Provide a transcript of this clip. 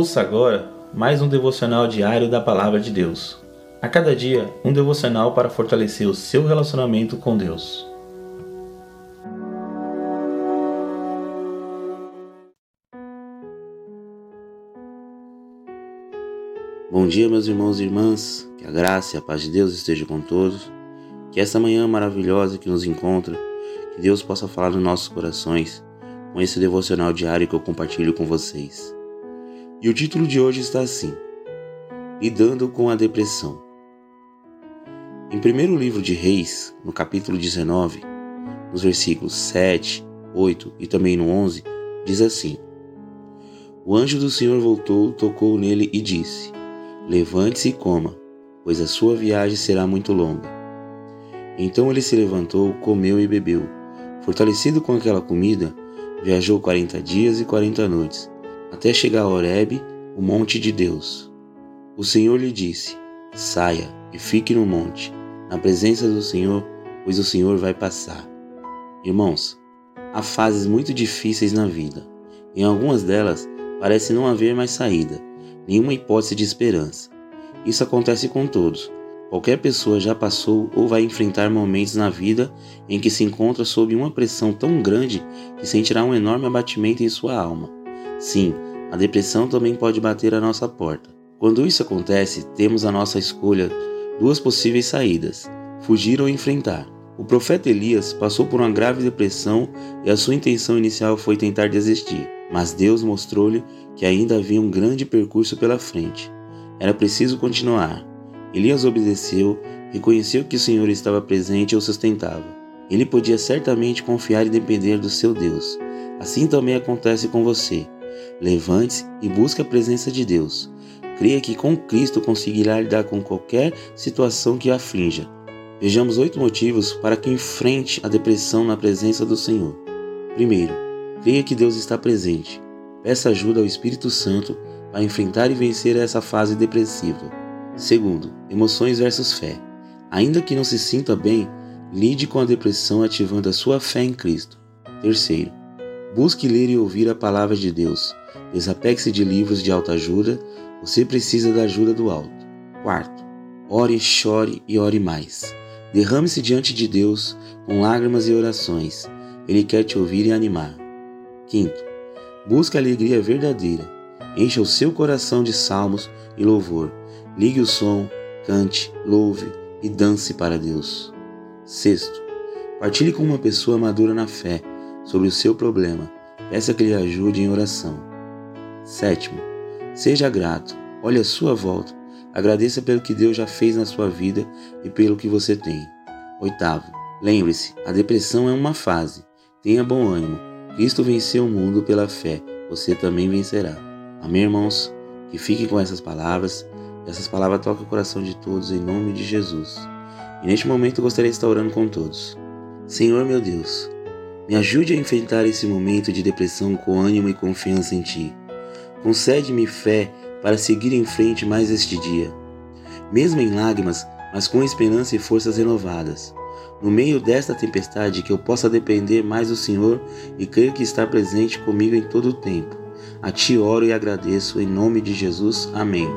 Ouça agora mais um devocional diário da Palavra de Deus. A cada dia, um devocional para fortalecer o seu relacionamento com Deus. Bom dia, meus irmãos e irmãs. Que a graça e a paz de Deus esteja com todos. Que essa manhã maravilhosa que nos encontra, que Deus possa falar nos nossos corações com esse devocional diário que eu compartilho com vocês. E o título de hoje está assim: Lidando com a Depressão. Em primeiro livro de Reis, no capítulo 19, nos versículos 7, 8 e também no 11, diz assim: O anjo do Senhor voltou, tocou nele e disse: Levante-se e coma, pois a sua viagem será muito longa. Então ele se levantou, comeu e bebeu. Fortalecido com aquela comida, viajou quarenta dias e quarenta noites até chegar a Horebe, o monte de Deus. O Senhor lhe disse: Saia e fique no monte, na presença do Senhor, pois o Senhor vai passar. Irmãos, há fases muito difíceis na vida. Em algumas delas, parece não haver mais saída, nenhuma hipótese de esperança. Isso acontece com todos. Qualquer pessoa já passou ou vai enfrentar momentos na vida em que se encontra sob uma pressão tão grande que sentirá um enorme abatimento em sua alma. Sim, a depressão também pode bater à nossa porta. Quando isso acontece, temos a nossa escolha duas possíveis saídas: fugir ou enfrentar. O profeta Elias passou por uma grave depressão e a sua intenção inicial foi tentar desistir, mas Deus mostrou-lhe que ainda havia um grande percurso pela frente. Era preciso continuar. Elias obedeceu, reconheceu que o Senhor estava presente e o sustentava. Ele podia certamente confiar e depender do seu Deus. Assim também acontece com você. Levante-se e busque a presença de Deus. Creia que com Cristo conseguirá lidar com qualquer situação que aflinja. Vejamos oito motivos para que enfrente a depressão na presença do Senhor. Primeiro, creia que Deus está presente. Peça ajuda ao Espírito Santo para enfrentar e vencer essa fase depressiva. Segundo, emoções versus fé. Ainda que não se sinta bem, lide com a depressão ativando a sua fé em Cristo. Terceiro, busque ler e ouvir a palavra de Deus. Desapegue-se de livros de autoajuda, você precisa da ajuda do alto. Quarto, ore, chore e ore mais. Derrame-se diante de Deus com lágrimas e orações. Ele quer te ouvir e animar. Quinto, busque a alegria verdadeira. Encha o seu coração de salmos e louvor. Ligue o som, cante, louve e dance para Deus. Sexto, partilhe com uma pessoa madura na fé sobre o seu problema. Peça que lhe ajude em oração. Sétimo, seja grato, olhe à sua volta, agradeça pelo que Deus já fez na sua vida e pelo que você tem. Oitavo, lembre-se, a depressão é uma fase. Tenha bom ânimo. Cristo venceu o mundo pela fé, você também vencerá. Amém, irmãos? Que fiquem com essas palavras, essas palavras toquem o coração de todos em nome de Jesus. E neste momento eu gostaria de estar orando com todos. Senhor meu Deus, me ajude a enfrentar esse momento de depressão com ânimo e confiança em Ti. Concede-me fé para seguir em frente mais este dia, mesmo em lágrimas, mas com esperança e forças renovadas. No meio desta tempestade, que eu possa depender mais do Senhor e crer que está presente comigo em todo o tempo. A Ti oro e agradeço, em nome de Jesus. Amém.